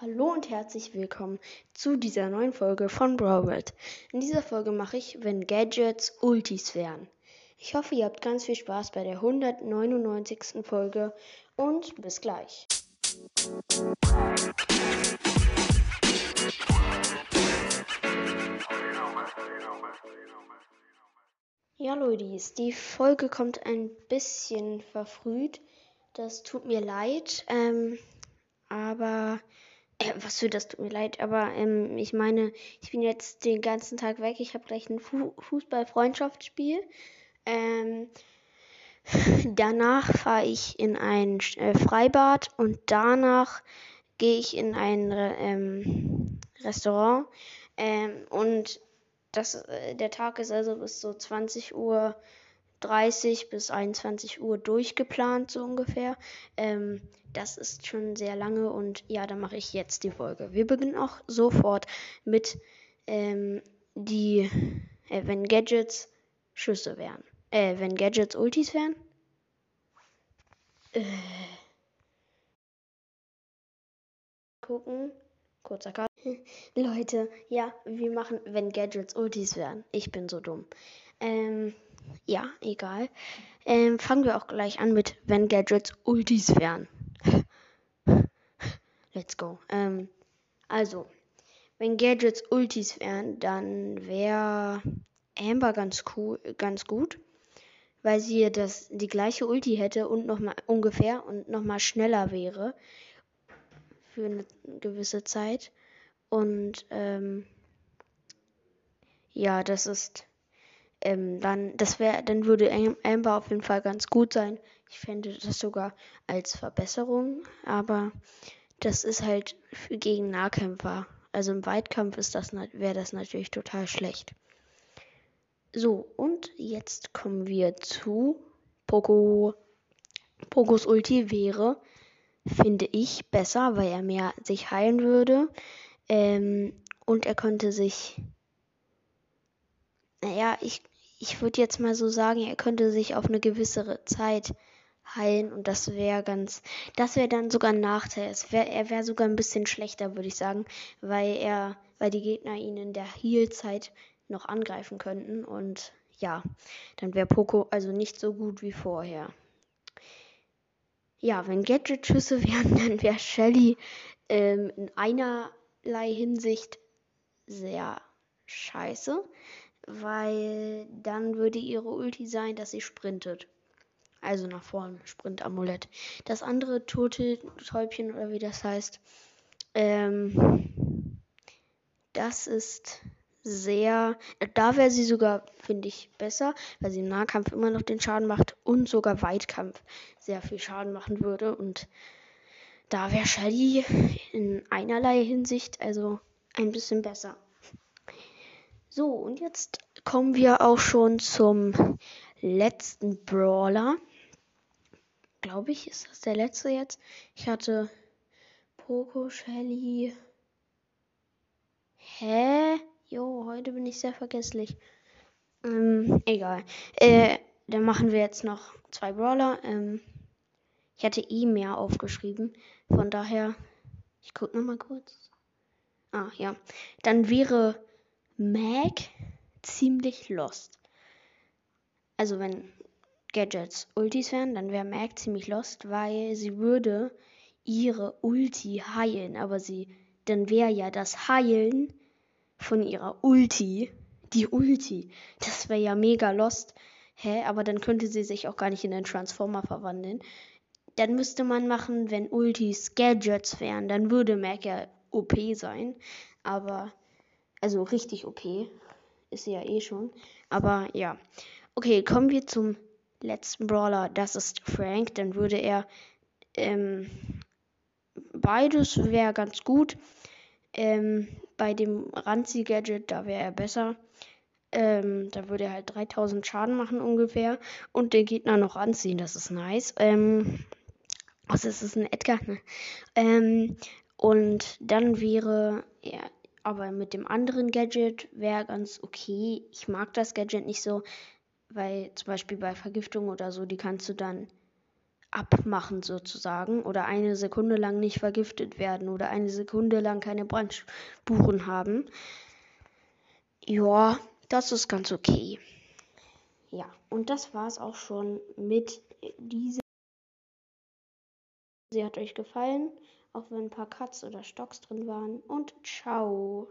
Hallo und herzlich willkommen zu dieser neuen Folge von Broward. In dieser Folge mache ich, wenn Gadgets Ultis wären. Ich hoffe, ihr habt ganz viel Spaß bei der 199. Folge und bis gleich. Ja, Leute, die Folge kommt ein bisschen verfrüht. Das tut mir leid. Ähm, aber äh, was für das tut mir leid, aber ähm, ich meine, ich bin jetzt den ganzen Tag weg. Ich habe gleich ein Fu Fußball-Freundschaftsspiel. Ähm, danach fahre ich in ein äh, Freibad und danach gehe ich in ein ähm, Restaurant. Ähm, und das, äh, der Tag ist also bis so 20 Uhr 30 bis 21 Uhr durchgeplant, so ungefähr. Ähm, das ist schon sehr lange und ja, dann mache ich jetzt die Folge. Wir beginnen auch sofort mit ähm, die, äh, wenn Gadgets Schüsse wären. Äh, wenn Gadgets Ultis wären. Äh. Gucken. Kurzer Cut. Leute, ja, wir machen, wenn Gadgets Ultis wären. Ich bin so dumm. Ähm, ja, egal. Ähm, fangen wir auch gleich an mit, wenn Gadgets Ultis wären. Let's go. Ähm, also, wenn Gadgets Ultis wären, dann wäre Amber ganz cool, ganz gut, weil sie das die gleiche Ulti hätte und noch mal ungefähr und noch mal schneller wäre für eine gewisse Zeit und ähm, ja, das ist ähm, dann, das wäre, dann würde Amber auf jeden Fall ganz gut sein. Ich fände das sogar als Verbesserung, aber das ist halt gegen Nahkämpfer. Also im Weitkampf ist das, wäre das natürlich total schlecht. So, und jetzt kommen wir zu Poco. Pokos Ulti wäre, finde ich, besser, weil er mehr sich heilen würde. Ähm, und er könnte sich naja, ich, ich würde jetzt mal so sagen, er könnte sich auf eine gewisse Zeit heilen und das wäre ganz, das wäre dann sogar ein Nachteil. Es wär, er wäre sogar ein bisschen schlechter, würde ich sagen, weil er, weil die Gegner ihn in der Heal-Zeit noch angreifen könnten und ja, dann wäre Poco also nicht so gut wie vorher. Ja, wenn Gadget-Schüsse wären, dann wäre Shelly ähm, in einerlei Hinsicht sehr scheiße weil dann würde ihre Ulti sein, dass sie sprintet. Also nach vorn, Sprint-Amulett. Das andere tote Täubchen oder wie das heißt, ähm, das ist sehr, da wäre sie sogar, finde ich, besser, weil sie im Nahkampf immer noch den Schaden macht und sogar Weitkampf sehr viel Schaden machen würde. Und da wäre Shelly in einerlei Hinsicht also ein bisschen besser. So, und jetzt kommen wir auch schon zum letzten Brawler. Glaube ich, ist das der letzte jetzt. Ich hatte Poco, Shelly. Hä? Jo, heute bin ich sehr vergesslich. Ähm, egal. Äh, dann machen wir jetzt noch zwei Brawler. Ähm, ich hatte eh mehr aufgeschrieben. Von daher, ich gucke nochmal kurz. Ah, ja. Dann wäre Mac ziemlich lost. Also wenn Gadgets Ultis wären, dann wäre Mac ziemlich lost, weil sie würde ihre Ulti heilen, aber sie, dann wäre ja das Heilen von ihrer Ulti die Ulti. Das wäre ja mega lost. Hä? Aber dann könnte sie sich auch gar nicht in einen Transformer verwandeln. Dann müsste man machen, wenn Ultis Gadgets wären, dann würde Mac ja OP sein. Aber also richtig okay. Ist sie ja eh schon. Aber ja. Okay, kommen wir zum letzten Brawler. Das ist Frank. Dann würde er. Ähm, beides wäre ganz gut. Ähm, bei dem Ranzi-Gadget, da wäre er besser. Ähm, da würde er halt 3000 Schaden machen ungefähr. Und den Gegner noch anziehen. Das ist nice. Ähm, also es ist ein Edgar. Ne? Ähm, und dann wäre er aber mit dem anderen Gadget wäre ganz okay. Ich mag das Gadget nicht so, weil zum Beispiel bei Vergiftung oder so, die kannst du dann abmachen sozusagen oder eine Sekunde lang nicht vergiftet werden oder eine Sekunde lang keine Brandspuren haben. Ja, das ist ganz okay. Ja, und das war's auch schon mit dieser. Sie hat euch gefallen, auch wenn ein paar Cuts oder Stocks drin waren. Und ciao.